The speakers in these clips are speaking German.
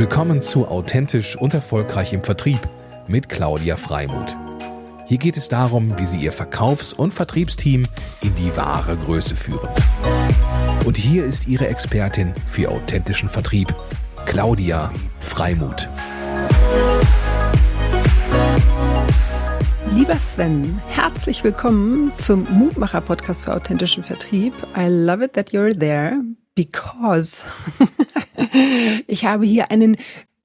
Willkommen zu Authentisch und Erfolgreich im Vertrieb mit Claudia Freimuth. Hier geht es darum, wie Sie Ihr Verkaufs- und Vertriebsteam in die wahre Größe führen. Und hier ist Ihre Expertin für authentischen Vertrieb, Claudia Freimuth. Lieber Sven, herzlich willkommen zum Mutmacher-Podcast für authentischen Vertrieb. I love it that you're there because ich habe hier einen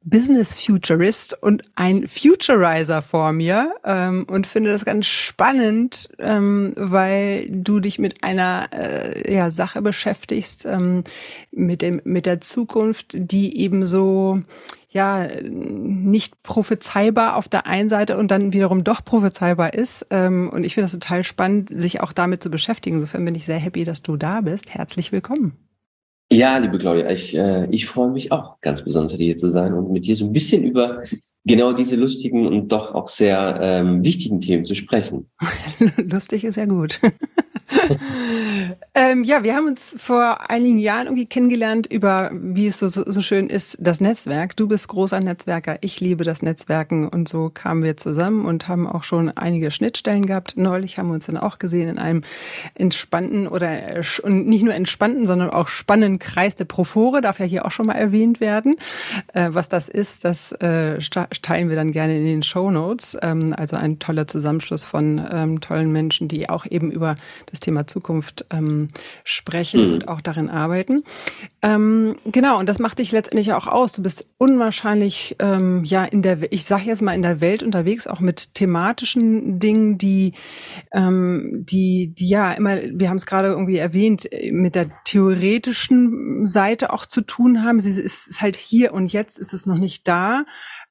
Business Futurist und ein Futurizer vor mir ähm, und finde das ganz spannend, ähm, weil du dich mit einer äh, ja, Sache beschäftigst, ähm, mit dem mit der Zukunft, die eben so ja nicht prophezeibar auf der einen Seite und dann wiederum doch prophezeibar ist. Ähm, und ich finde das total spannend, sich auch damit zu beschäftigen. Insofern bin ich sehr happy, dass du da bist. Herzlich willkommen. Ja, liebe Claudia, ich, äh, ich freue mich auch ganz besonders hier zu sein und mit dir so ein bisschen über genau diese lustigen und doch auch sehr ähm, wichtigen Themen zu sprechen. Lustig ist ja gut. ähm, ja, wir haben uns vor einigen Jahren irgendwie kennengelernt über, wie es so, so, so schön ist, das Netzwerk. Du bist großer Netzwerker, ich liebe das Netzwerken und so kamen wir zusammen und haben auch schon einige Schnittstellen gehabt. Neulich haben wir uns dann auch gesehen in einem entspannten oder und nicht nur entspannten, sondern auch spannenden Kreis der Profore, darf ja hier auch schon mal erwähnt werden. Äh, was das ist, das äh, teilen wir dann gerne in den Show Notes. Ähm, also ein toller Zusammenschluss von ähm, tollen Menschen, die auch eben über das Thema Zukunft ähm, sprechen mhm. und auch darin arbeiten. Ähm, genau, und das macht dich letztendlich auch aus. Du bist unwahrscheinlich ja in der, ich sage jetzt mal in der Welt unterwegs, auch mit thematischen Dingen, die, die, die ja immer, wir haben es gerade irgendwie erwähnt, mit der theoretischen Seite auch zu tun haben. Sie ist, ist halt hier und jetzt ist es noch nicht da.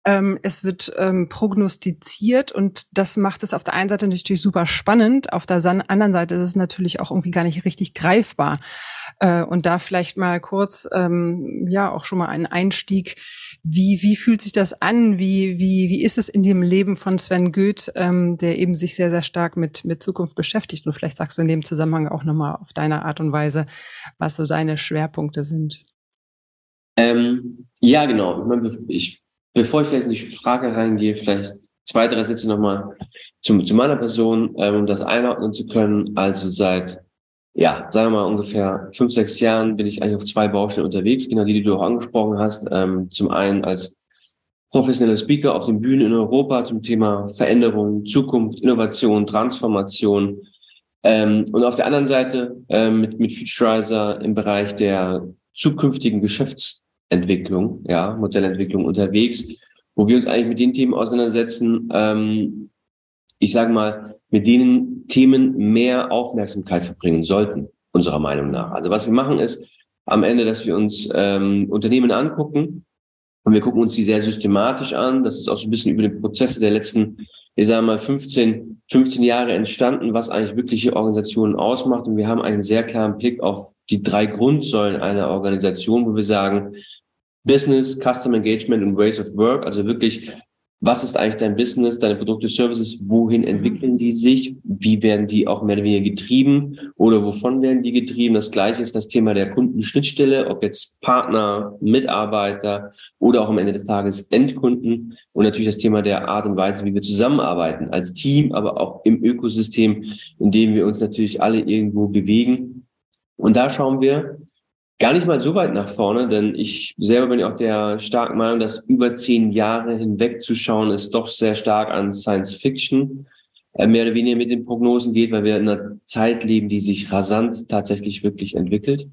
Ähm, es wird ähm, prognostiziert und das macht es auf der einen Seite natürlich super spannend, auf der anderen Seite ist es natürlich auch irgendwie gar nicht richtig greifbar. Äh, und da vielleicht mal kurz, ähm, ja, auch schon mal einen Einstieg. Wie, wie fühlt sich das an? Wie, wie, wie ist es in dem Leben von Sven Goeth, ähm, der eben sich sehr, sehr stark mit, mit Zukunft beschäftigt? Und vielleicht sagst du in dem Zusammenhang auch nochmal auf deine Art und Weise, was so deine Schwerpunkte sind. Ähm, ja, genau. Ich Bevor ich vielleicht in die Frage reingehe, vielleicht zwei, drei Sätze nochmal zu, zu meiner Person, ähm, um das einordnen zu können. Also seit, ja, sagen wir mal ungefähr fünf, sechs Jahren bin ich eigentlich auf zwei Baustellen unterwegs, genau die, die du auch angesprochen hast. Ähm, zum einen als professioneller Speaker auf den Bühnen in Europa zum Thema Veränderung, Zukunft, Innovation, Transformation. Ähm, und auf der anderen Seite ähm, mit, mit Futurizer im Bereich der zukünftigen Geschäfts Entwicklung, ja, Modellentwicklung unterwegs, wo wir uns eigentlich mit den Themen auseinandersetzen, ähm, ich sage mal, mit denen Themen mehr Aufmerksamkeit verbringen sollten, unserer Meinung nach. Also was wir machen ist am Ende, dass wir uns ähm, Unternehmen angucken und wir gucken uns die sehr systematisch an. Das ist auch so ein bisschen über die Prozesse der letzten, ich sage mal, 15, 15 Jahre entstanden, was eigentlich wirkliche Organisationen ausmacht. Und wir haben einen sehr klaren Blick auf die drei Grundsäulen einer Organisation, wo wir sagen, Business, Customer Engagement und Ways of Work, also wirklich, was ist eigentlich dein Business, deine Produkte, Services, wohin mhm. entwickeln die sich, wie werden die auch mehr oder weniger getrieben oder wovon werden die getrieben. Das gleiche ist das Thema der Kundenschnittstelle, ob jetzt Partner, Mitarbeiter oder auch am Ende des Tages Endkunden und natürlich das Thema der Art und Weise, wie wir zusammenarbeiten als Team, aber auch im Ökosystem, in dem wir uns natürlich alle irgendwo bewegen. Und da schauen wir, Gar nicht mal so weit nach vorne, denn ich selber bin auch der starken Meinung, dass über zehn Jahre hinweg zu schauen, ist doch sehr stark an Science Fiction äh, mehr oder weniger mit den Prognosen geht, weil wir in einer Zeit leben, die sich rasant tatsächlich wirklich entwickelt.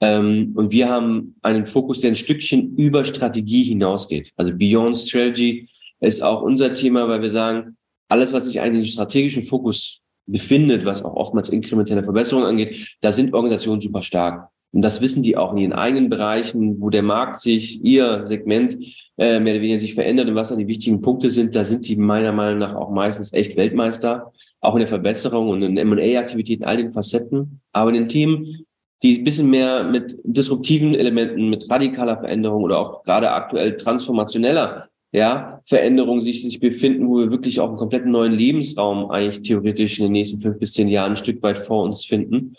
Ähm, und wir haben einen Fokus, der ein Stückchen über Strategie hinausgeht. Also Beyond Strategy ist auch unser Thema, weil wir sagen, alles, was sich eigentlich im strategischen Fokus befindet, was auch oftmals inkrementelle Verbesserungen angeht, da sind Organisationen super stark. Und das wissen die auch in ihren eigenen Bereichen, wo der Markt sich, ihr Segment äh, mehr oder weniger sich verändert und was da die wichtigen Punkte sind. Da sind die meiner Meinung nach auch meistens echt Weltmeister, auch in der Verbesserung und in M&A-Aktivitäten, all den Facetten. Aber in den Themen, die ein bisschen mehr mit disruptiven Elementen, mit radikaler Veränderung oder auch gerade aktuell transformationeller ja, Veränderung sich, sich befinden, wo wir wirklich auch einen kompletten neuen Lebensraum eigentlich theoretisch in den nächsten fünf bis zehn Jahren ein Stück weit vor uns finden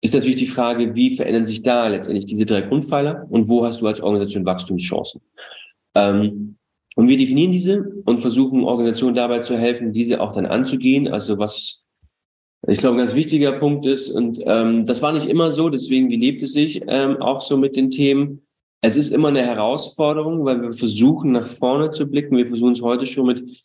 ist natürlich die Frage, wie verändern sich da letztendlich diese drei Grundpfeiler und wo hast du als Organisation Wachstumschancen? Ähm, und wir definieren diese und versuchen Organisationen dabei zu helfen, diese auch dann anzugehen. Also was ich glaube, ein ganz wichtiger Punkt ist, und ähm, das war nicht immer so, deswegen wie lebt es sich ähm, auch so mit den Themen. Es ist immer eine Herausforderung, weil wir versuchen, nach vorne zu blicken. Wir versuchen es heute schon mit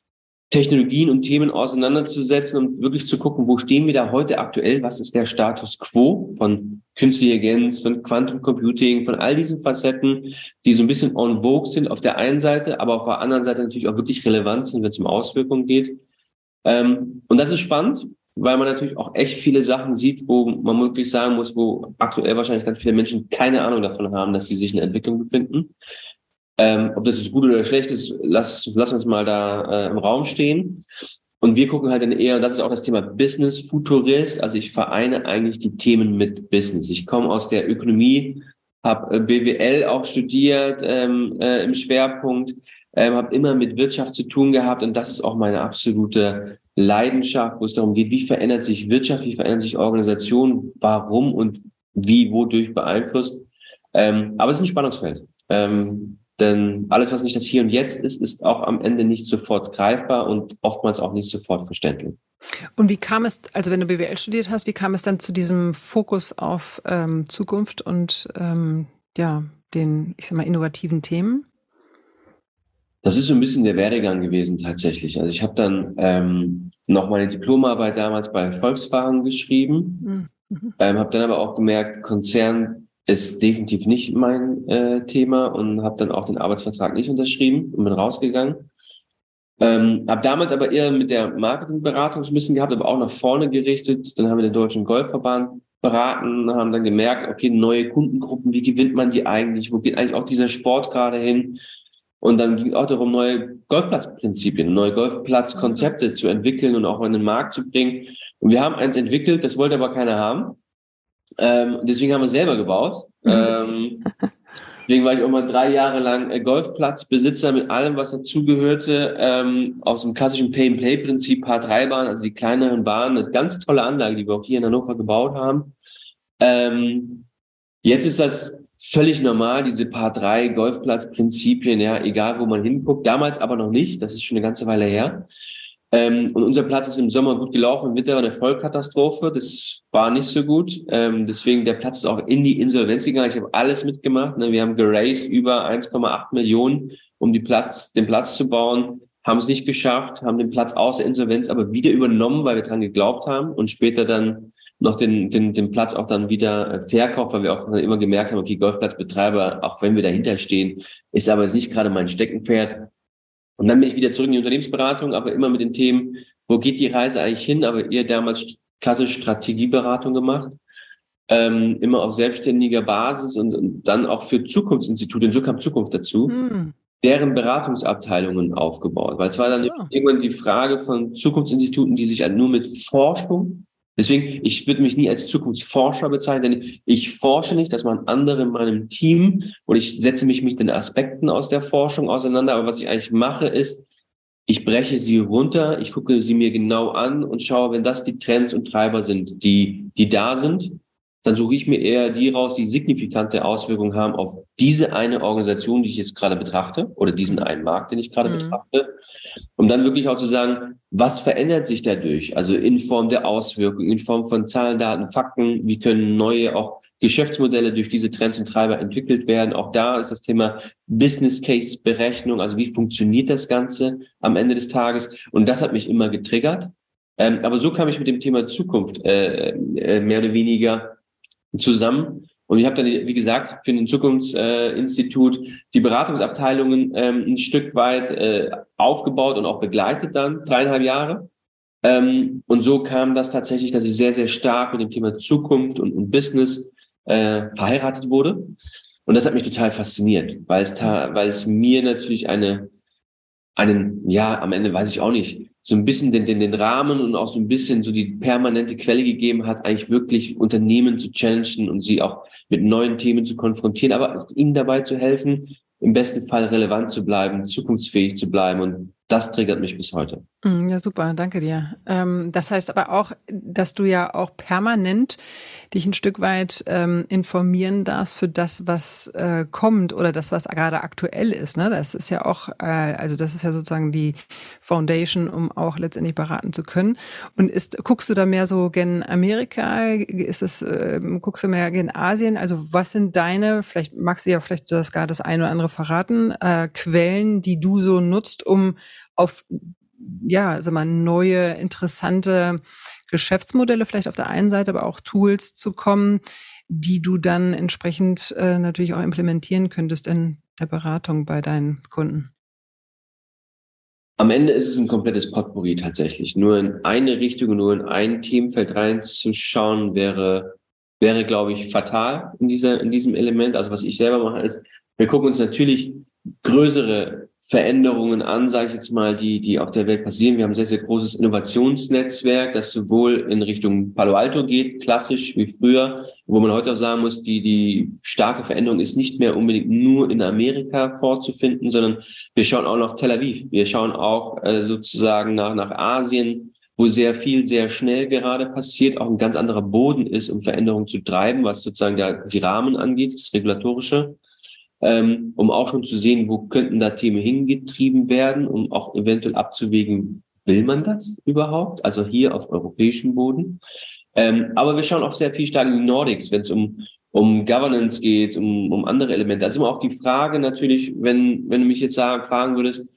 Technologien und Themen auseinanderzusetzen und wirklich zu gucken, wo stehen wir da heute aktuell, was ist der Status quo von künstlicher Intelligenz, von Quantum Computing, von all diesen Facetten, die so ein bisschen on vogue sind auf der einen Seite, aber auf der anderen Seite natürlich auch wirklich relevant sind, wenn es um Auswirkungen geht. Ähm, und das ist spannend, weil man natürlich auch echt viele Sachen sieht, wo man wirklich sagen muss, wo aktuell wahrscheinlich ganz viele Menschen keine Ahnung davon haben, dass sie sich in der Entwicklung befinden. Ähm, ob das jetzt gut oder schlecht ist, lass, lass uns mal da äh, im Raum stehen. Und wir gucken halt dann eher, das ist auch das Thema Business Futurist. Also ich vereine eigentlich die Themen mit Business. Ich komme aus der Ökonomie, habe äh, BWL auch studiert ähm, äh, im Schwerpunkt, ähm, habe immer mit Wirtschaft zu tun gehabt und das ist auch meine absolute Leidenschaft, wo es darum geht, wie verändert sich Wirtschaft, wie verändert sich Organisation, warum und wie, wodurch beeinflusst. Ähm, aber es ist ein Spannungsfeld. Ähm, denn alles, was nicht das Hier und Jetzt ist, ist auch am Ende nicht sofort greifbar und oftmals auch nicht sofort verständlich. Und wie kam es, also wenn du BWL studiert hast, wie kam es dann zu diesem Fokus auf ähm, Zukunft und ähm, ja, den, ich sag mal, innovativen Themen? Das ist so ein bisschen der Werdegang gewesen tatsächlich. Also ich habe dann ähm, noch meine Diplomarbeit damals bei Volkswagen geschrieben, mhm. ähm, habe dann aber auch gemerkt, Konzern ist definitiv nicht mein äh, Thema und habe dann auch den Arbeitsvertrag nicht unterschrieben und bin rausgegangen. Ähm, habe damals aber eher mit der Marketingberatung ein bisschen gehabt, aber auch nach vorne gerichtet. Dann haben wir den Deutschen Golfverband beraten, haben dann gemerkt, okay, neue Kundengruppen, wie gewinnt man die eigentlich? Wo geht eigentlich auch dieser Sport gerade hin? Und dann ging es auch darum, neue Golfplatzprinzipien, neue Golfplatzkonzepte zu entwickeln und auch in den Markt zu bringen. Und wir haben eins entwickelt, das wollte aber keiner haben. Ähm, deswegen haben wir es selber gebaut. Ähm, deswegen war ich auch mal drei Jahre lang äh, Golfplatzbesitzer mit allem, was dazugehörte, ähm, aus dem klassischen Pay-and-Play-Prinzip Paar 3 Bahn, also die kleineren Bahnen, eine ganz tolle Anlage, die wir auch hier in Hannover gebaut haben. Ähm, jetzt ist das völlig normal, diese Paar 3 Golfplatzprinzipien, ja, egal wo man hinguckt. Damals aber noch nicht, das ist schon eine ganze Weile her. Ähm, und unser Platz ist im Sommer gut gelaufen, im Winter eine Vollkatastrophe. Das war nicht so gut. Ähm, deswegen der Platz ist auch in die Insolvenz gegangen. Ich habe alles mitgemacht. Ne? Wir haben geraced über 1,8 Millionen, um die Platz, den Platz zu bauen. Haben es nicht geschafft, haben den Platz aus der Insolvenz aber wieder übernommen, weil wir dran geglaubt haben und später dann noch den, den, den Platz auch dann wieder äh, verkauft, weil wir auch immer gemerkt haben, okay, Golfplatzbetreiber, auch wenn wir dahinter stehen, ist aber jetzt nicht gerade mein Steckenpferd. Und dann bin ich wieder zurück in die Unternehmensberatung, aber immer mit den Themen, wo geht die Reise eigentlich hin? Aber ihr damals klassisch Strategieberatung gemacht, ähm, immer auf selbstständiger Basis und, und dann auch für Zukunftsinstitute, und so kam Zukunft dazu, hm. deren Beratungsabteilungen aufgebaut. Weil es war dann so. irgendwann die Frage von Zukunftsinstituten, die sich halt nur mit Forschung Deswegen, ich würde mich nie als Zukunftsforscher bezeichnen, denn ich forsche nicht, dass man andere in meinem Team und ich setze mich mit den Aspekten aus der Forschung auseinander. Aber was ich eigentlich mache, ist, ich breche sie runter, ich gucke sie mir genau an und schaue, wenn das die Trends und Treiber sind, die, die da sind, dann suche ich mir eher die raus, die signifikante Auswirkungen haben auf diese eine Organisation, die ich jetzt gerade betrachte, oder diesen einen Markt, den ich gerade mhm. betrachte um dann wirklich auch zu sagen, was verändert sich dadurch? Also in Form der Auswirkungen, in Form von Zahlen, Daten, Fakten, wie können neue auch Geschäftsmodelle durch diese Trends und Treiber entwickelt werden. Auch da ist das Thema Business Case Berechnung, also wie funktioniert das Ganze am Ende des Tages? Und das hat mich immer getriggert. Ähm, aber so kam ich mit dem Thema Zukunft äh, äh, mehr oder weniger zusammen. Und ich habe dann, wie gesagt, für ein Zukunftsinstitut die Beratungsabteilungen ähm, ein Stück weit äh, aufgebaut und auch begleitet dann, dreieinhalb Jahre. Ähm, und so kam das tatsächlich, dass ich sehr, sehr stark mit dem Thema Zukunft und, und Business äh, verheiratet wurde. Und das hat mich total fasziniert, weil es, weil es mir natürlich eine, einen, ja, am Ende weiß ich auch nicht, so ein bisschen den, den, den Rahmen und auch so ein bisschen so die permanente Quelle gegeben hat, eigentlich wirklich Unternehmen zu challengen und sie auch mit neuen Themen zu konfrontieren, aber ihnen dabei zu helfen, im besten Fall relevant zu bleiben, zukunftsfähig zu bleiben. Und das triggert mich bis heute. Mm, ja, super, danke dir. Ähm, das heißt aber auch, dass du ja auch permanent dich ein Stück weit ähm, informieren darfst für das, was äh, kommt oder das, was gerade aktuell ist. Ne? Das ist ja auch, äh, also das ist ja sozusagen die Foundation, um auch letztendlich beraten zu können. Und ist, guckst du da mehr so gen Amerika? Ist es, äh, guckst du mehr gen Asien? Also was sind deine, vielleicht magst du ja vielleicht das gar das eine oder andere verraten, äh, Quellen, die du so nutzt, um auf ja, sag mal, neue, interessante Geschäftsmodelle vielleicht auf der einen Seite, aber auch Tools zu kommen, die du dann entsprechend äh, natürlich auch implementieren könntest in der Beratung bei deinen Kunden? Am Ende ist es ein komplettes Potpourri tatsächlich. Nur in eine Richtung, nur in ein Themenfeld reinzuschauen, wäre, wäre, glaube ich, fatal in dieser, in diesem Element. Also was ich selber mache, ist, wir gucken uns natürlich größere Veränderungen an, sage ich jetzt mal, die, die auf der Welt passieren. Wir haben ein sehr, sehr großes Innovationsnetzwerk, das sowohl in Richtung Palo Alto geht, klassisch wie früher, wo man heute auch sagen muss, die, die starke Veränderung ist nicht mehr unbedingt nur in Amerika vorzufinden, sondern wir schauen auch nach Tel Aviv. Wir schauen auch äh, sozusagen nach, nach Asien, wo sehr viel sehr schnell gerade passiert, auch ein ganz anderer Boden ist, um Veränderungen zu treiben, was sozusagen der, die Rahmen angeht, das Regulatorische ähm, um auch schon zu sehen, wo könnten da Themen hingetrieben werden, um auch eventuell abzuwägen, will man das überhaupt? Also hier auf europäischem Boden. Ähm, aber wir schauen auch sehr viel stark in die Nordics, wenn es um um Governance geht, um, um andere Elemente. Ist immer auch die Frage natürlich, wenn, wenn du mich jetzt sagen, fragen würdest,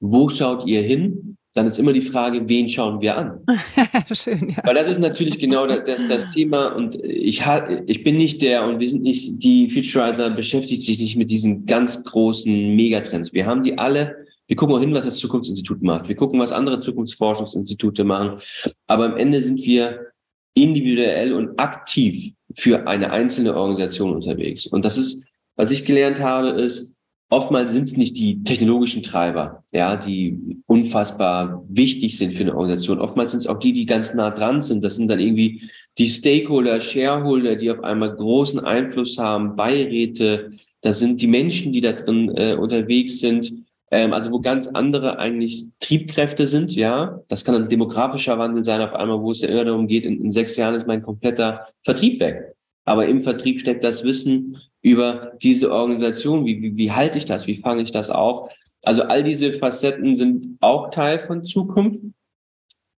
wo schaut ihr hin? Dann ist immer die Frage, wen schauen wir an? Schön, ja. Weil das ist natürlich genau das, das Thema und ich, ich bin nicht der und wir sind nicht, die Futurizer beschäftigt sich nicht mit diesen ganz großen Megatrends. Wir haben die alle, wir gucken auch hin, was das Zukunftsinstitut macht. Wir gucken, was andere Zukunftsforschungsinstitute machen. Aber am Ende sind wir individuell und aktiv für eine einzelne Organisation unterwegs. Und das ist, was ich gelernt habe, ist, oftmals sind es nicht die technologischen Treiber, ja, die unfassbar wichtig sind für eine Organisation. Oftmals sind es auch die, die ganz nah dran sind. Das sind dann irgendwie die Stakeholder, Shareholder, die auf einmal großen Einfluss haben, Beiräte. Das sind die Menschen, die da drin äh, unterwegs sind. Ähm, also wo ganz andere eigentlich Triebkräfte sind, ja. Das kann ein demografischer Wandel sein, auf einmal, wo es ja immer darum geht, in, in sechs Jahren ist mein kompletter Vertrieb weg. Aber im Vertrieb steckt das Wissen über diese Organisation. Wie, wie, wie halte ich das? Wie fange ich das auf? Also all diese Facetten sind auch Teil von Zukunft.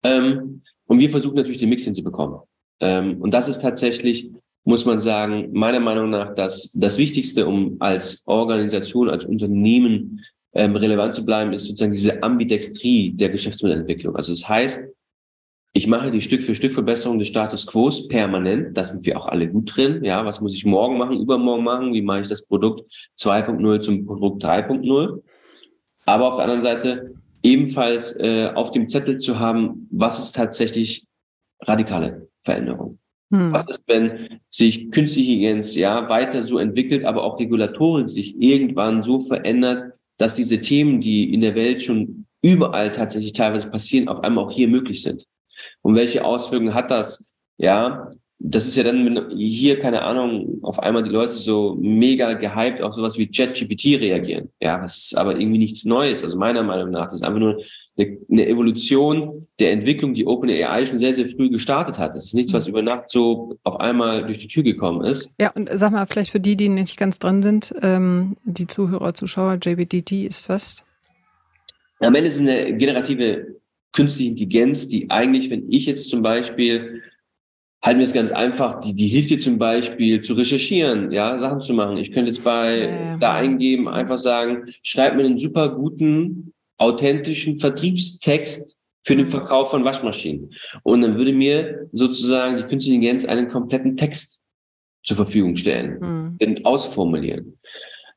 Ähm, und wir versuchen natürlich den Mix hinzubekommen. Ähm, und das ist tatsächlich, muss man sagen, meiner Meinung nach das, das Wichtigste, um als Organisation, als Unternehmen ähm, relevant zu bleiben, ist sozusagen diese Ambidextrie der Geschäftsmodellentwicklung. Also das heißt, ich mache die Stück für Stück Verbesserung des Status Quo permanent. Da sind wir auch alle gut drin. Ja, was muss ich morgen machen, übermorgen machen? Wie mache ich das Produkt 2.0 zum Produkt 3.0? Aber auf der anderen Seite ebenfalls äh, auf dem Zettel zu haben, was ist tatsächlich radikale Veränderung? Hm. Was ist, wenn sich künstliche Intelligenz ja weiter so entwickelt, aber auch Regulatorik sich irgendwann so verändert, dass diese Themen, die in der Welt schon überall tatsächlich teilweise passieren, auf einmal auch hier möglich sind? Und welche Auswirkungen hat das? Ja, das ist ja dann, wenn hier, keine Ahnung, auf einmal die Leute so mega gehypt auf sowas wie ChatGPT reagieren. Ja, das ist aber irgendwie nichts Neues. Also meiner Meinung nach, das ist einfach nur eine, eine Evolution der Entwicklung, die OpenAI schon sehr, sehr früh gestartet hat. Das ist nichts, was über Nacht so auf einmal durch die Tür gekommen ist. Ja, und sag mal, vielleicht für die, die nicht ganz dran sind, ähm, die Zuhörer, Zuschauer, JBDT ist was? Am Ende ist es eine generative künstliche Intelligenz, die eigentlich, wenn ich jetzt zum Beispiel, halten wir es ganz einfach, die, die hilft dir zum Beispiel zu recherchieren, ja, Sachen zu machen. Ich könnte jetzt bei ja. da eingeben, einfach sagen, schreib mir einen super guten, authentischen Vertriebstext für den Verkauf von Waschmaschinen. Und dann würde mir sozusagen die künstliche Intelligenz einen kompletten Text zur Verfügung stellen mhm. und ausformulieren.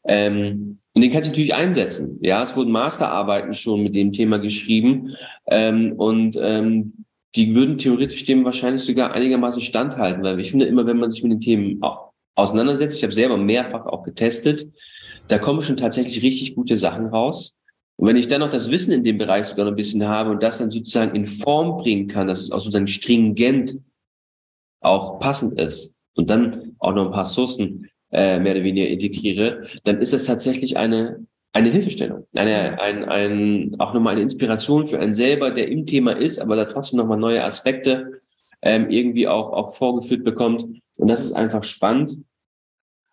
Ähm, und den kannst du natürlich einsetzen. Ja, es wurden Masterarbeiten schon mit dem Thema geschrieben. Ähm, und ähm, die würden theoretisch dem wahrscheinlich sogar einigermaßen standhalten, weil ich finde immer, wenn man sich mit den Themen auseinandersetzt, ich habe selber mehrfach auch getestet, da kommen schon tatsächlich richtig gute Sachen raus. Und wenn ich dann noch das Wissen in dem Bereich sogar noch ein bisschen habe und das dann sozusagen in Form bringen kann, dass es auch sozusagen stringent auch passend ist und dann auch noch ein paar Sourcen äh, mehr oder weniger integriere, dann ist das tatsächlich eine eine Hilfestellung, eine, ein, ein, auch nochmal eine Inspiration für einen selber, der im Thema ist, aber da trotzdem nochmal neue Aspekte ähm, irgendwie auch, auch vorgeführt bekommt. Und das ist einfach spannend.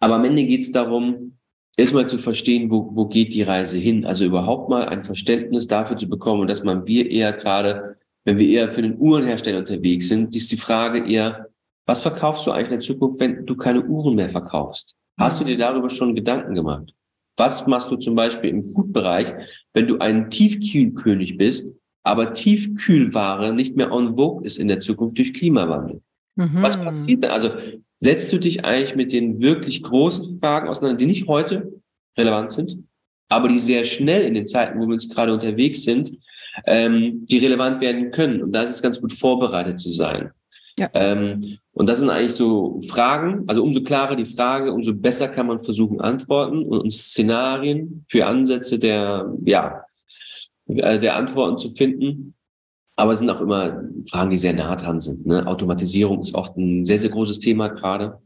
Aber am Ende geht es darum, erstmal zu verstehen, wo, wo geht die Reise hin. Also überhaupt mal ein Verständnis dafür zu bekommen, dass man wir eher gerade, wenn wir eher für den Uhrenhersteller unterwegs sind, ist die Frage eher, was verkaufst du eigentlich in der Zukunft, wenn du keine Uhren mehr verkaufst? Hast du dir darüber schon Gedanken gemacht? Was machst du zum Beispiel im Food-Bereich, wenn du ein Tiefkühlkönig bist, aber Tiefkühlware nicht mehr on vogue ist in der Zukunft durch Klimawandel? Mhm. Was passiert da? Also setzt du dich eigentlich mit den wirklich großen Fragen auseinander, die nicht heute relevant sind, aber die sehr schnell in den Zeiten, wo wir uns gerade unterwegs sind, ähm, die relevant werden können. Und da ist es ganz gut vorbereitet zu sein. Ja. Ähm, und das sind eigentlich so Fragen, also umso klarer die Frage, umso besser kann man versuchen antworten und Szenarien für Ansätze der, ja, äh, der Antworten zu finden. Aber es sind auch immer Fragen, die sehr nah dran sind. Ne? Automatisierung ist oft ein sehr, sehr großes Thema gerade.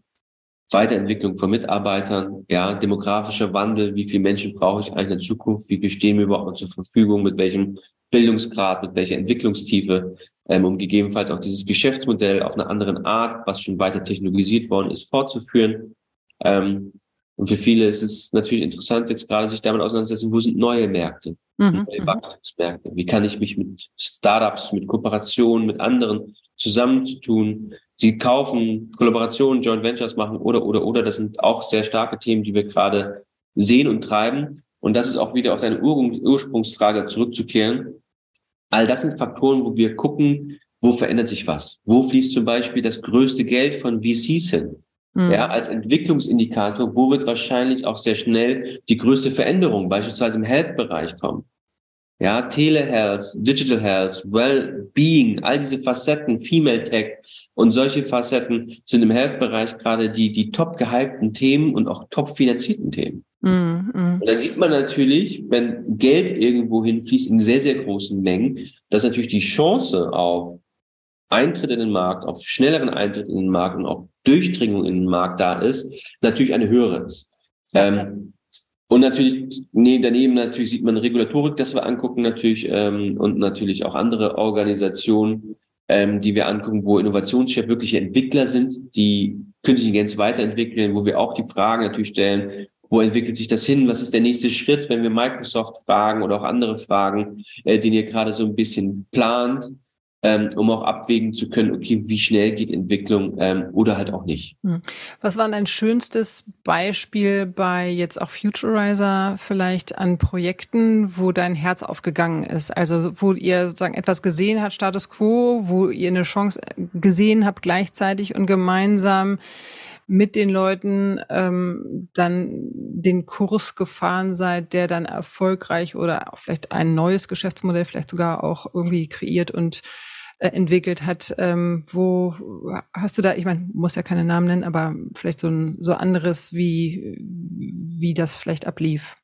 Weiterentwicklung von Mitarbeitern, ja, demografischer Wandel, wie viele Menschen brauche ich eigentlich in Zukunft, wie viel stehen mir überhaupt zur Verfügung, mit welchem Bildungsgrad, mit welcher Entwicklungstiefe, ähm, um gegebenenfalls auch dieses Geschäftsmodell auf eine andere Art, was schon weiter technologisiert worden ist, fortzuführen. Ähm, und für viele ist es natürlich interessant, jetzt gerade sich damit auseinanderzusetzen, wo sind neue Märkte, mhm. neue mhm. Wachstumsmärkte, wie kann ich mich mit Startups, mit Kooperationen, mit anderen zusammenzutun, sie kaufen, Kollaborationen, Joint Ventures machen oder, oder, oder. Das sind auch sehr starke Themen, die wir gerade sehen und treiben. Und das ist auch wieder auf deine Ur Ursprungsfrage zurückzukehren. All das sind Faktoren, wo wir gucken, wo verändert sich was? Wo fließt zum Beispiel das größte Geld von VCs hin? Mhm. Ja, als Entwicklungsindikator, wo wird wahrscheinlich auch sehr schnell die größte Veränderung, beispielsweise im Health-Bereich kommen? Ja, Telehealth, Digital Health, Well-Being, all diese Facetten, Female Tech und solche Facetten sind im Health-Bereich gerade die, die top gehypten Themen und auch top finanzierten Themen. Mm. Und dann sieht man natürlich, wenn Geld irgendwo hinfließt in sehr, sehr großen Mengen, dass natürlich die Chance auf Eintritt in den Markt, auf schnelleren Eintritt in den Markt und auch Durchdringung in den Markt da ist, natürlich eine höhere ist. Ähm, und natürlich, nee, daneben natürlich sieht man Regulatorik, das wir angucken natürlich ähm, und natürlich auch andere Organisationen, ähm, die wir angucken, wo Innovationschef wirkliche Entwickler sind, die künstliche Intelligenz weiterentwickeln, wo wir auch die Fragen natürlich stellen, wo entwickelt sich das hin? Was ist der nächste Schritt, wenn wir Microsoft fragen oder auch andere Fragen, äh, den ihr gerade so ein bisschen plant? ähm, um auch abwägen zu können, okay, wie schnell geht Entwicklung ähm, oder halt auch nicht. Hm. Was war dein schönstes Beispiel bei jetzt auch Futurizer vielleicht an Projekten, wo dein Herz aufgegangen ist? Also wo ihr sozusagen etwas gesehen habt, Status Quo, wo ihr eine Chance gesehen habt gleichzeitig und gemeinsam mit den Leuten ähm, dann den Kurs gefahren seid, der dann erfolgreich oder vielleicht ein neues Geschäftsmodell vielleicht sogar auch irgendwie kreiert und äh, entwickelt hat. Ähm, wo hast du da, ich meine, muss ja keine Namen nennen, aber vielleicht so ein so anderes, wie, wie das vielleicht ablief?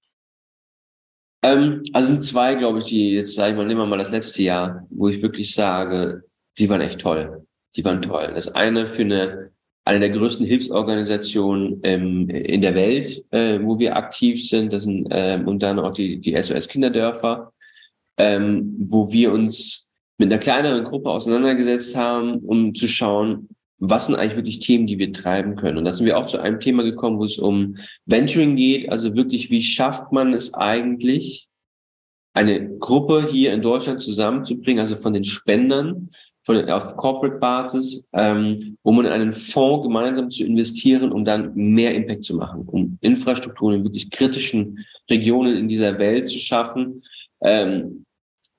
Ähm, also sind zwei, glaube ich, die, jetzt sage ich mal, nehmen wir mal das letzte Jahr, wo ich wirklich sage, die waren echt toll. Die waren toll. Das eine für eine eine der größten Hilfsorganisationen ähm, in der Welt, äh, wo wir aktiv sind. Das sind ähm, und dann auch die, die SOS Kinderdörfer, ähm, wo wir uns mit einer kleineren Gruppe auseinandergesetzt haben, um zu schauen, was sind eigentlich wirklich Themen, die wir treiben können. Und da sind wir auch zu einem Thema gekommen, wo es um Venturing geht. Also wirklich, wie schafft man es eigentlich, eine Gruppe hier in Deutschland zusammenzubringen, also von den Spendern, von, auf Corporate Basis, ähm, um in einen Fonds gemeinsam zu investieren, um dann mehr Impact zu machen, um Infrastrukturen in wirklich kritischen Regionen in dieser Welt zu schaffen. Ähm,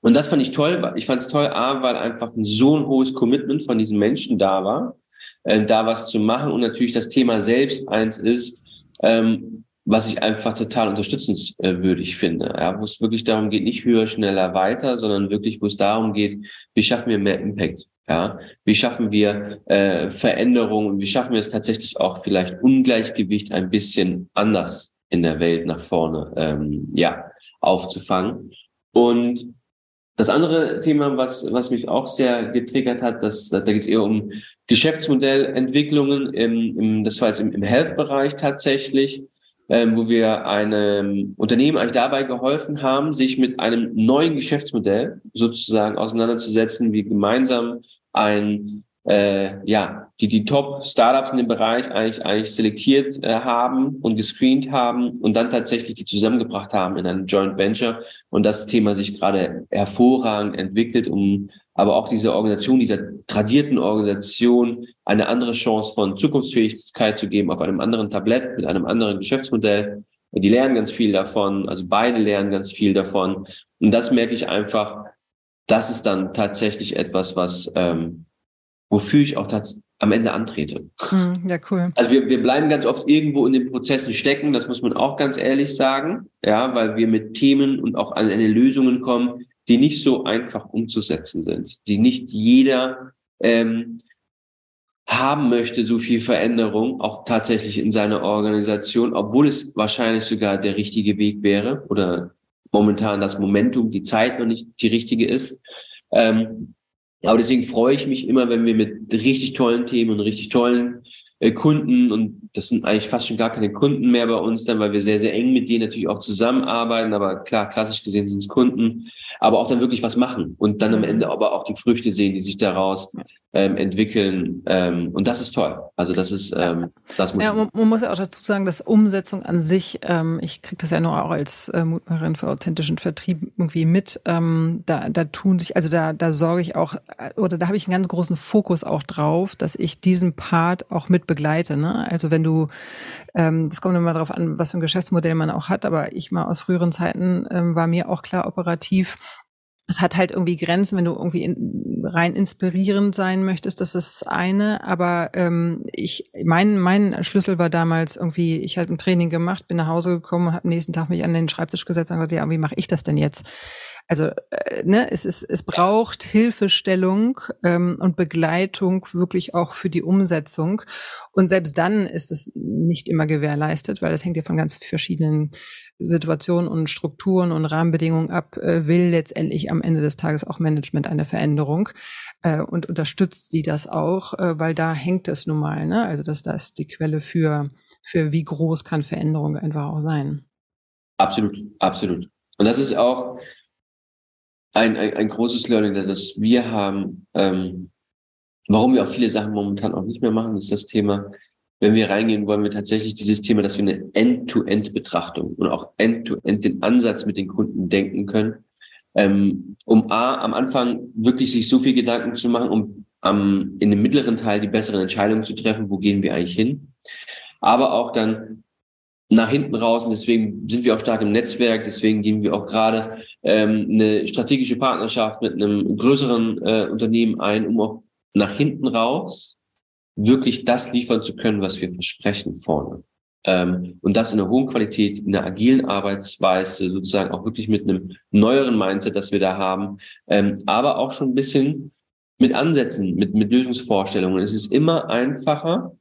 und das fand ich toll. Ich fand es toll, A, weil einfach so ein hohes Commitment von diesen Menschen da war, äh, da was zu machen. Und natürlich das Thema selbst eins ist, ähm, was ich einfach total unterstützenswürdig finde. Ja, wo es wirklich darum geht, nicht höher, schneller, weiter, sondern wirklich, wo es darum geht, wie schaffen wir mehr Impact? Ja, wie schaffen wir äh, Veränderungen und wie schaffen wir es tatsächlich auch vielleicht Ungleichgewicht ein bisschen anders in der Welt nach vorne ähm, ja aufzufangen. Und das andere Thema, was was mich auch sehr getriggert hat, das da geht es eher um Geschäftsmodellentwicklungen im, im das war jetzt im, im Health-Bereich tatsächlich ähm, wo wir einem Unternehmen eigentlich dabei geholfen haben, sich mit einem neuen Geschäftsmodell sozusagen auseinanderzusetzen, wie gemeinsam ein äh, ja, die die Top-Startups in dem Bereich eigentlich, eigentlich selektiert äh, haben und gescreent haben und dann tatsächlich die zusammengebracht haben in einem Joint Venture und das Thema sich gerade hervorragend entwickelt, um aber auch diese Organisation, dieser tradierten Organisation eine andere Chance von Zukunftsfähigkeit zu geben auf einem anderen Tablett mit einem anderen Geschäftsmodell. Die lernen ganz viel davon, also beide lernen ganz viel davon. Und das merke ich einfach, das ist dann tatsächlich etwas, was ähm, wofür ich auch am Ende antrete. Hm, ja, cool. Also wir, wir bleiben ganz oft irgendwo in den Prozessen stecken, das muss man auch ganz ehrlich sagen, ja, weil wir mit Themen und auch an eine Lösungen kommen, die nicht so einfach umzusetzen sind, die nicht jeder ähm, haben möchte, so viel Veränderung, auch tatsächlich in seiner Organisation, obwohl es wahrscheinlich sogar der richtige Weg wäre oder momentan das Momentum, die Zeit noch nicht die richtige ist. Ähm, aber deswegen freue ich mich immer, wenn wir mit richtig tollen Themen und richtig tollen Kunden und das sind eigentlich fast schon gar keine Kunden mehr bei uns dann, weil wir sehr, sehr eng mit denen natürlich auch zusammenarbeiten. Aber klar, klassisch gesehen sind es Kunden, aber auch dann wirklich was machen und dann am mhm. Ende aber auch die Früchte sehen, die sich daraus ähm, entwickeln. Ähm, und das ist toll. Also das ist ähm, das muss ja, man, man, muss ja auch dazu sagen, dass Umsetzung an sich, ähm, ich kriege das ja nur auch als äh, Mutmacherin für authentischen Vertrieb irgendwie mit. Ähm, da, da tun sich, also da, da sorge ich auch, äh, oder da habe ich einen ganz großen Fokus auch drauf, dass ich diesen Part auch mit begleite. Ne? Also wenn du, ähm, das kommt immer darauf an, was für ein Geschäftsmodell man auch hat, aber ich mal aus früheren Zeiten ähm, war mir auch klar operativ, es hat halt irgendwie Grenzen, wenn du irgendwie in, rein inspirierend sein möchtest, das ist eine. Aber ähm, ich, mein, mein Schlüssel war damals irgendwie, ich habe ein Training gemacht, bin nach Hause gekommen, habe am nächsten Tag mich an den Schreibtisch gesetzt und gesagt, ja, wie mache ich das denn jetzt? Also äh, ne, es ist, es braucht Hilfestellung ähm, und Begleitung wirklich auch für die Umsetzung. Und selbst dann ist es nicht immer gewährleistet, weil das hängt ja von ganz verschiedenen Situationen und Strukturen und Rahmenbedingungen ab. Äh, will letztendlich am Ende des Tages auch Management eine Veränderung äh, und unterstützt sie das auch, äh, weil da hängt es nun mal. Ne? Also das, das ist die Quelle für für wie groß kann Veränderung einfach auch sein. Absolut, absolut. Und das ist auch ein, ein, ein großes Learning, das wir haben, ähm, warum wir auch viele Sachen momentan auch nicht mehr machen, ist das Thema, wenn wir reingehen, wollen wir tatsächlich dieses Thema, dass wir eine End-to-End-Betrachtung und auch End-to-End -End den Ansatz mit den Kunden denken können, ähm, um A, am Anfang wirklich sich so viel Gedanken zu machen, um am, in dem mittleren Teil die besseren Entscheidungen zu treffen, wo gehen wir eigentlich hin, aber auch dann nach hinten raus und deswegen sind wir auch stark im Netzwerk, deswegen gehen wir auch gerade ähm, eine strategische Partnerschaft mit einem größeren äh, Unternehmen ein, um auch nach hinten raus wirklich das liefern zu können, was wir versprechen vorne. Ähm, und das in einer hohen Qualität, in einer agilen Arbeitsweise, sozusagen auch wirklich mit einem neueren Mindset, das wir da haben, ähm, aber auch schon ein bisschen mit Ansätzen, mit, mit Lösungsvorstellungen. Es ist immer einfacher,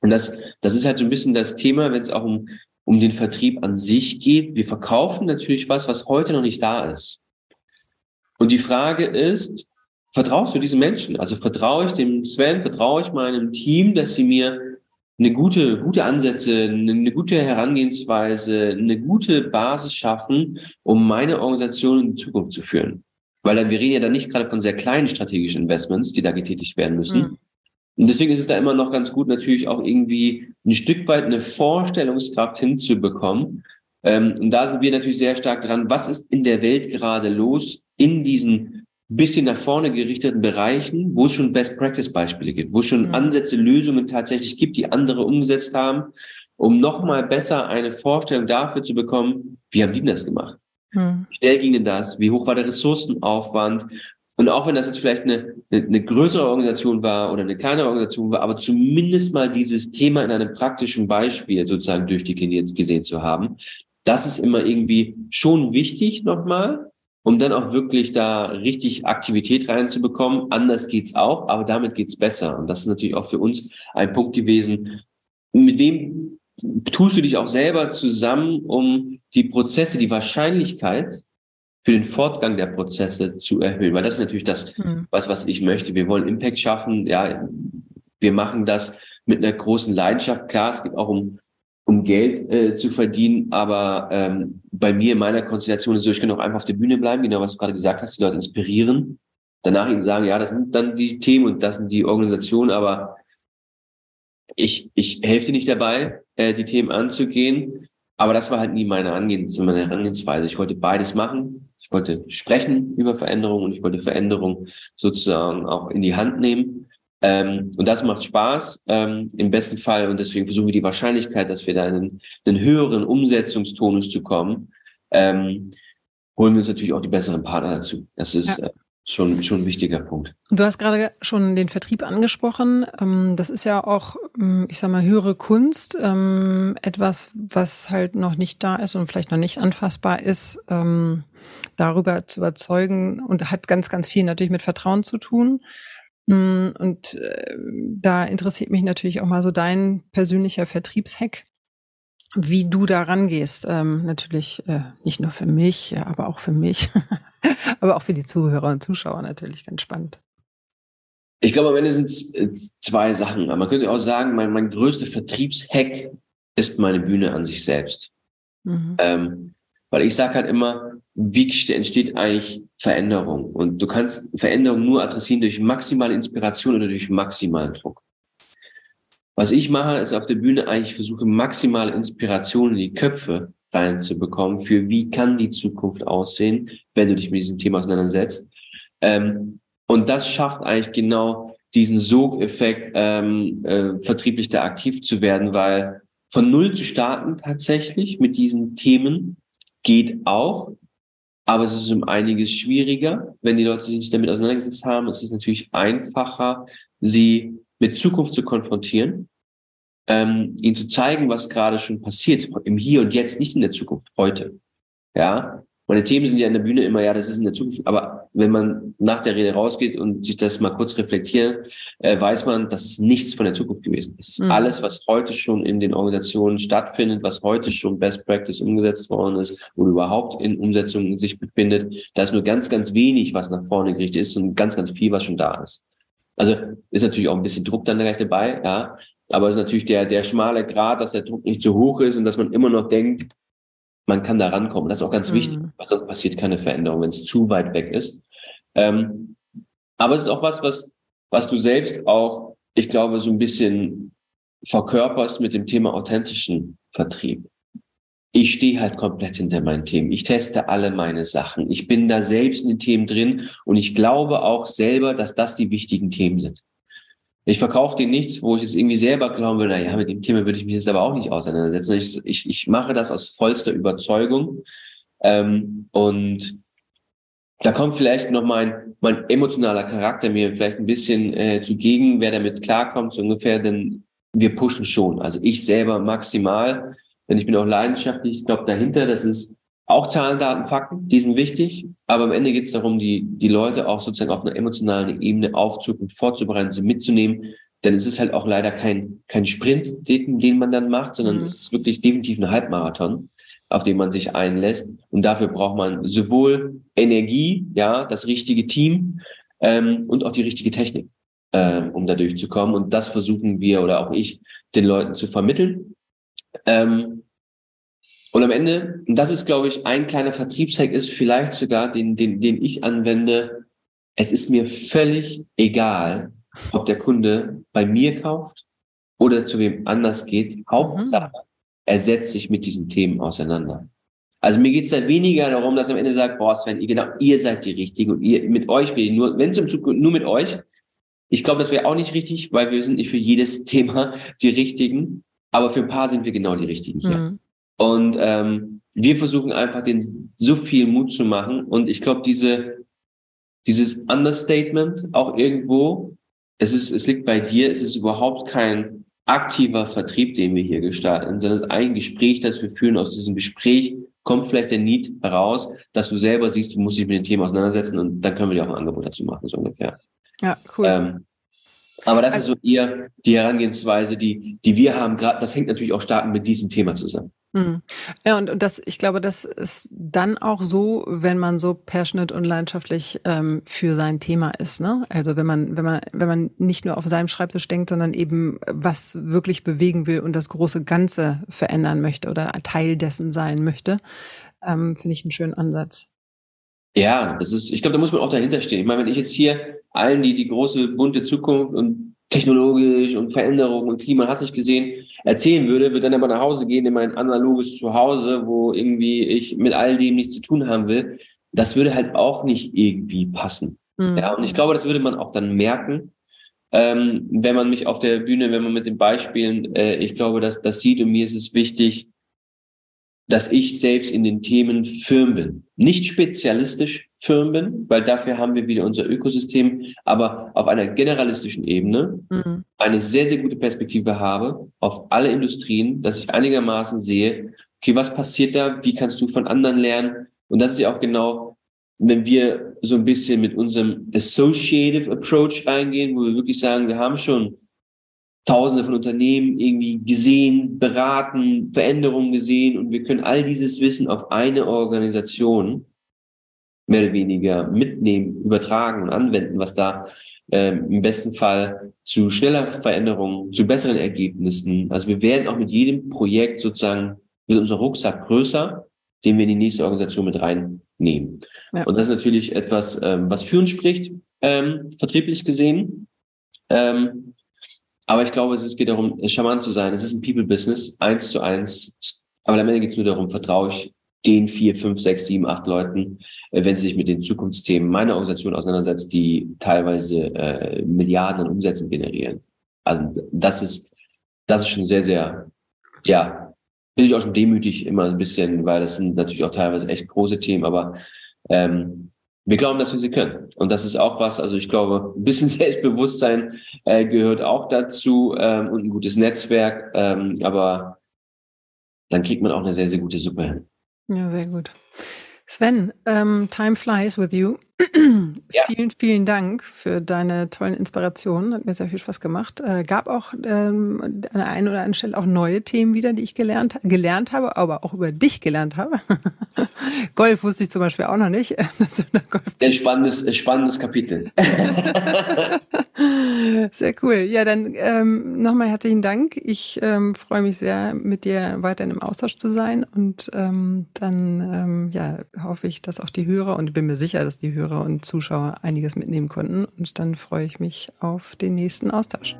und das, das ist halt so ein bisschen das Thema, wenn es auch um, um den Vertrieb an sich geht. Wir verkaufen natürlich was, was heute noch nicht da ist. Und die Frage ist, vertraust du diesen Menschen? Also vertraue ich dem Sven, vertraue ich meinem Team, dass sie mir eine gute, gute Ansätze, eine, eine gute Herangehensweise, eine gute Basis schaffen, um meine Organisation in die Zukunft zu führen. Weil wir reden ja da nicht gerade von sehr kleinen strategischen Investments, die da getätigt werden müssen, mhm. Und deswegen ist es da immer noch ganz gut, natürlich auch irgendwie ein Stück weit eine Vorstellungskraft hinzubekommen. Ähm, und da sind wir natürlich sehr stark dran, was ist in der Welt gerade los in diesen bisschen nach vorne gerichteten Bereichen, wo es schon Best-Practice-Beispiele gibt, wo es schon mhm. Ansätze, Lösungen tatsächlich gibt, die andere umgesetzt haben, um nochmal besser eine Vorstellung dafür zu bekommen, wie haben die das gemacht? Mhm. Wie schnell ging denn das? Wie hoch war der Ressourcenaufwand? Und auch wenn das jetzt vielleicht eine, eine, eine größere Organisation war oder eine kleinere Organisation war, aber zumindest mal dieses Thema in einem praktischen Beispiel sozusagen durchdekliniert gesehen zu haben, das ist immer irgendwie schon wichtig nochmal, um dann auch wirklich da richtig Aktivität reinzubekommen. Anders geht's auch, aber damit geht's besser. Und das ist natürlich auch für uns ein Punkt gewesen. Mit wem tust du dich auch selber zusammen, um die Prozesse, die Wahrscheinlichkeit, für den Fortgang der Prozesse zu erhöhen. Weil das ist natürlich das, mhm. was, was ich möchte. Wir wollen Impact schaffen. Ja, wir machen das mit einer großen Leidenschaft. Klar, es geht auch um, um Geld äh, zu verdienen. Aber ähm, bei mir in meiner Konstellation ist so, ich kann auch einfach auf der Bühne bleiben, genau was du gerade gesagt hast, die Leute inspirieren, danach ihnen sagen, ja, das sind dann die Themen und das sind die Organisationen, aber ich, ich helfe dir nicht dabei, äh, die Themen anzugehen. Aber das war halt nie meine Angehens meine Herangehensweise. Ich wollte beides machen. Ich wollte sprechen über Veränderungen und ich wollte Veränderungen sozusagen auch in die Hand nehmen. Ähm, und das macht Spaß ähm, im besten Fall. Und deswegen versuchen wir die Wahrscheinlichkeit, dass wir da in einen, höheren Umsetzungstonus zu kommen, ähm, holen wir uns natürlich auch die besseren Partner dazu. Das ist ja. äh, schon, schon ein wichtiger Punkt. Du hast gerade schon den Vertrieb angesprochen. Ähm, das ist ja auch, ähm, ich sag mal, höhere Kunst. Ähm, etwas, was halt noch nicht da ist und vielleicht noch nicht anfassbar ist, darüber zu überzeugen und hat ganz, ganz viel natürlich mit Vertrauen zu tun. Mm, und äh, da interessiert mich natürlich auch mal so dein persönlicher Vertriebshack, wie du da rangehst. Ähm, natürlich äh, nicht nur für mich, ja, aber auch für mich, aber auch für die Zuhörer und Zuschauer natürlich ganz spannend. Ich glaube, am Ende sind es äh, zwei Sachen. Man könnte auch sagen, mein, mein größter Vertriebshack ist meine Bühne an sich selbst. Mhm. Ähm, weil ich sage halt immer, wie entsteht eigentlich Veränderung? Und du kannst Veränderung nur adressieren durch maximale Inspiration oder durch maximalen Druck. Was ich mache, ist auf der Bühne eigentlich versuche, maximale Inspiration in die Köpfe reinzubekommen für wie kann die Zukunft aussehen, wenn du dich mit diesem Thema auseinandersetzt. Ähm, und das schafft eigentlich genau diesen Sogeffekt, ähm, äh, vertrieblich da aktiv zu werden, weil von Null zu starten tatsächlich mit diesen Themen geht auch, aber es ist um einiges schwieriger. Wenn die Leute sich nicht damit auseinandergesetzt haben, ist es natürlich einfacher, sie mit Zukunft zu konfrontieren, ähm, ihnen zu zeigen, was gerade schon passiert, im Hier und Jetzt, nicht in der Zukunft, heute. Ja, meine Themen sind ja in der Bühne immer, ja, das ist in der Zukunft, aber wenn man nach der Rede rausgeht und sich das mal kurz reflektiert, äh, weiß man, das ist nichts von der Zukunft gewesen. Ist mhm. alles, was heute schon in den Organisationen stattfindet, was heute schon Best Practice umgesetzt worden ist oder überhaupt in Umsetzung sich befindet. Da ist nur ganz, ganz wenig, was nach vorne gerichtet ist und ganz, ganz viel, was schon da ist. Also ist natürlich auch ein bisschen Druck dann gleich dabei, ja. Aber es ist natürlich der, der schmale Grad, dass der Druck nicht zu hoch ist und dass man immer noch denkt, man kann da rankommen. Das ist auch ganz mhm. wichtig, weil sonst passiert keine Veränderung, wenn es zu weit weg ist. Ähm, aber es ist auch was, was, was du selbst auch, ich glaube, so ein bisschen verkörperst mit dem Thema authentischen Vertrieb. Ich stehe halt komplett hinter meinen Themen. Ich teste alle meine Sachen. Ich bin da selbst in den Themen drin und ich glaube auch selber, dass das die wichtigen Themen sind. Ich verkaufe dir nichts, wo ich es irgendwie selber glauben würde, ja, mit dem Thema würde ich mich jetzt aber auch nicht auseinandersetzen. Ich, ich, ich mache das aus vollster Überzeugung. Ähm, und da kommt vielleicht noch mein, mein emotionaler Charakter mir vielleicht ein bisschen äh, zugegen, wer damit klarkommt, so ungefähr, denn wir pushen schon. Also ich selber maximal, denn ich bin auch leidenschaftlich, ich glaube dahinter, das ist auch Zahlen, Daten, Fakten, die sind wichtig, aber am Ende geht es darum, die, die Leute auch sozusagen auf einer emotionalen Ebene und vorzubereiten, sie mitzunehmen. Denn es ist halt auch leider kein, kein Sprint, den, den man dann macht, sondern mhm. es ist wirklich definitiv ein Halbmarathon, auf den man sich einlässt. Und dafür braucht man sowohl Energie, ja, das richtige Team ähm, und auch die richtige Technik, ähm, um da durchzukommen. Und das versuchen wir oder auch ich den Leuten zu vermitteln. Ähm, und am Ende, und das ist, glaube ich, ein kleiner Vertriebshack ist vielleicht sogar, den, den, den ich anwende, es ist mir völlig egal, ob der Kunde bei mir kauft oder zu wem anders geht. Hauptsache, mhm. er setzt sich mit diesen Themen auseinander. Also mir geht es da weniger darum, dass er am Ende sagt, boah Sven, ihr, genau, ihr seid die Richtigen und ihr, mit euch will nur, wenn es im Zug nur mit euch. Ich glaube, das wäre auch nicht richtig, weil wir sind nicht für jedes Thema die Richtigen, aber für ein paar sind wir genau die Richtigen hier. Mhm. Und ähm, wir versuchen einfach, den so viel Mut zu machen. Und ich glaube, diese, dieses Understatement auch irgendwo, es ist, es liegt bei dir, es ist überhaupt kein aktiver Vertrieb, den wir hier gestalten, sondern ein Gespräch, das wir führen. Aus diesem Gespräch kommt vielleicht der Need heraus, dass du selber siehst, du musst dich mit dem Thema auseinandersetzen und dann können wir dir auch ein Angebot dazu machen, so ungefähr. Ja, cool. Ähm, aber das also, ist so eher die Herangehensweise, die, die wir haben, gerade, das hängt natürlich auch stark mit diesem Thema zusammen. Hm. Ja, und, und das, ich glaube, das ist dann auch so, wenn man so passionate und leidenschaftlich ähm, für sein Thema ist. Ne? Also wenn man, wenn man, wenn man nicht nur auf seinem Schreibtisch denkt, sondern eben was wirklich bewegen will und das große Ganze verändern möchte oder Teil dessen sein möchte, ähm, finde ich einen schönen Ansatz. Ja, das ist, ich glaube, da muss man auch dahinter stehen. Ich meine, wenn ich jetzt hier allen, die die große bunte Zukunft und technologisch und Veränderung und Klima hast nicht gesehen, erzählen würde, würde dann aber nach Hause gehen in mein analoges Zuhause, wo irgendwie ich mit all dem nichts zu tun haben will. Das würde halt auch nicht irgendwie passen. Mhm. Ja, und ich glaube, das würde man auch dann merken, ähm, wenn man mich auf der Bühne, wenn man mit den Beispielen, äh, ich glaube, dass das sieht und mir ist es wichtig, dass ich selbst in den Themen firm bin. Nicht spezialistisch firm bin, weil dafür haben wir wieder unser Ökosystem, aber auf einer generalistischen Ebene mhm. eine sehr, sehr gute Perspektive habe auf alle Industrien, dass ich einigermaßen sehe, okay, was passiert da? Wie kannst du von anderen lernen? Und das ist ja auch genau, wenn wir so ein bisschen mit unserem Associative Approach reingehen, wo wir wirklich sagen, wir haben schon Tausende von Unternehmen irgendwie gesehen, beraten, Veränderungen gesehen und wir können all dieses Wissen auf eine Organisation mehr oder weniger mitnehmen, übertragen und anwenden, was da ähm, im besten Fall zu schneller Veränderungen, zu besseren Ergebnissen. Also wir werden auch mit jedem Projekt sozusagen mit unserem Rucksack größer, den wir in die nächste Organisation mit reinnehmen. Ja. Und das ist natürlich etwas, ähm, was für uns spricht, ähm, vertrieblich gesehen. Ähm, aber ich glaube, es geht darum, charmant zu sein. Es ist ein People-Business, eins zu eins. Aber am Ende geht es nur darum, vertraue ich den vier, fünf, sechs, sieben, acht Leuten, äh, wenn sie sich mit den Zukunftsthemen meiner Organisation auseinandersetzt, die teilweise äh, Milliarden an Umsätzen generieren. Also das ist, das ist schon sehr, sehr, ja, bin ich auch schon demütig immer ein bisschen, weil das sind natürlich auch teilweise echt große Themen, aber ähm, wir glauben, dass wir sie können. Und das ist auch was, also ich glaube, ein bisschen Selbstbewusstsein äh, gehört auch dazu ähm, und ein gutes Netzwerk, ähm, aber dann kriegt man auch eine sehr, sehr gute Suppe hin. Ja, sehr gut. Sven, um, time flies with you. ja. Vielen, vielen Dank für deine tollen Inspirationen. Hat mir sehr viel Spaß gemacht. Äh, gab auch ähm, an der einen oder anderen Stelle auch neue Themen wieder, die ich gelernt, gelernt habe, aber auch über dich gelernt habe. Golf wusste ich zum Beispiel auch noch nicht. Ein spannendes, spannendes Kapitel. sehr cool. Ja, dann ähm, nochmal herzlichen Dank. Ich ähm, freue mich sehr, mit dir weiterhin im Austausch zu sein. Und ähm, dann ähm, ja, hoffe ich, dass auch die Hörer, und ich bin mir sicher, dass die Hörer und Zuschauer einiges mitnehmen konnten. Und dann freue ich mich auf den nächsten Austausch.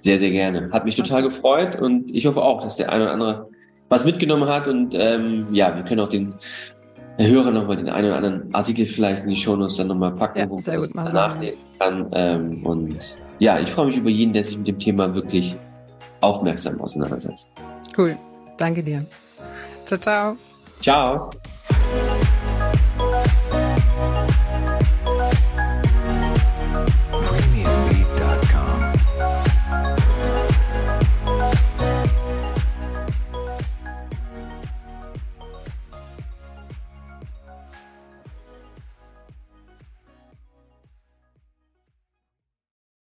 Sehr, sehr gerne. Hat mich total gefreut und ich hoffe auch, dass der eine oder andere was mitgenommen hat. Und ähm, ja, wir können auch den Hörer nochmal den einen oder anderen Artikel vielleicht in die Show Notes dann nochmal packen, ja, wo man das nachlesen kann. Ähm, und ja, ich freue mich über jeden, der sich mit dem Thema wirklich aufmerksam auseinandersetzt. Cool. Danke dir. Ciao, ciao. Ciao.